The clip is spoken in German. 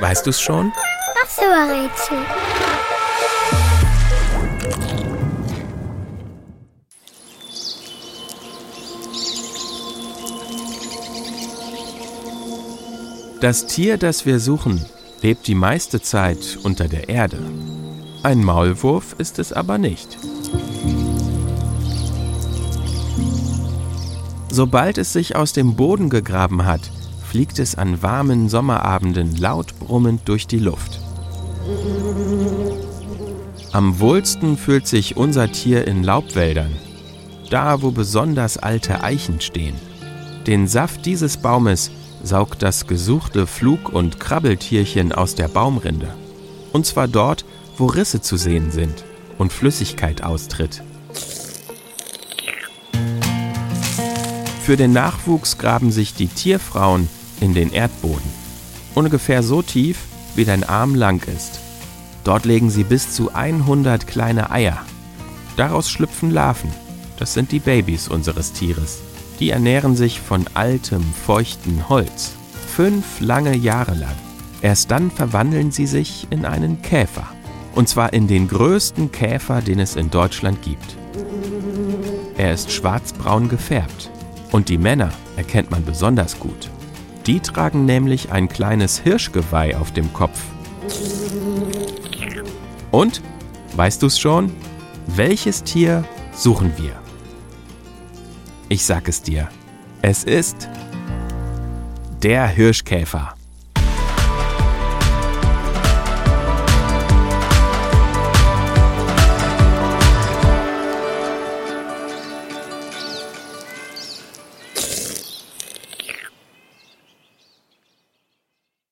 Weißt du's schon? Was für ein Rätsel? Das Tier, das wir suchen, lebt die meiste Zeit unter der Erde. Ein Maulwurf ist es aber nicht. Sobald es sich aus dem Boden gegraben hat, fliegt es an warmen Sommerabenden laut brummend durch die Luft. Am wohlsten fühlt sich unser Tier in Laubwäldern, da wo besonders alte Eichen stehen. Den Saft dieses Baumes saugt das gesuchte Flug- und Krabbeltierchen aus der Baumrinde. Und zwar dort, wo Risse zu sehen sind und Flüssigkeit austritt. Für den Nachwuchs graben sich die Tierfrauen in den Erdboden. Ungefähr so tief, wie dein Arm lang ist. Dort legen sie bis zu 100 kleine Eier. Daraus schlüpfen Larven. Das sind die Babys unseres Tieres. Die ernähren sich von altem, feuchten Holz. Fünf lange Jahre lang. Erst dann verwandeln sie sich in einen Käfer. Und zwar in den größten Käfer, den es in Deutschland gibt. Er ist schwarzbraun gefärbt. Und die Männer erkennt man besonders gut. Die tragen nämlich ein kleines Hirschgeweih auf dem Kopf. Und, weißt du's schon? Welches Tier suchen wir? Ich sag es dir. Es ist der Hirschkäfer.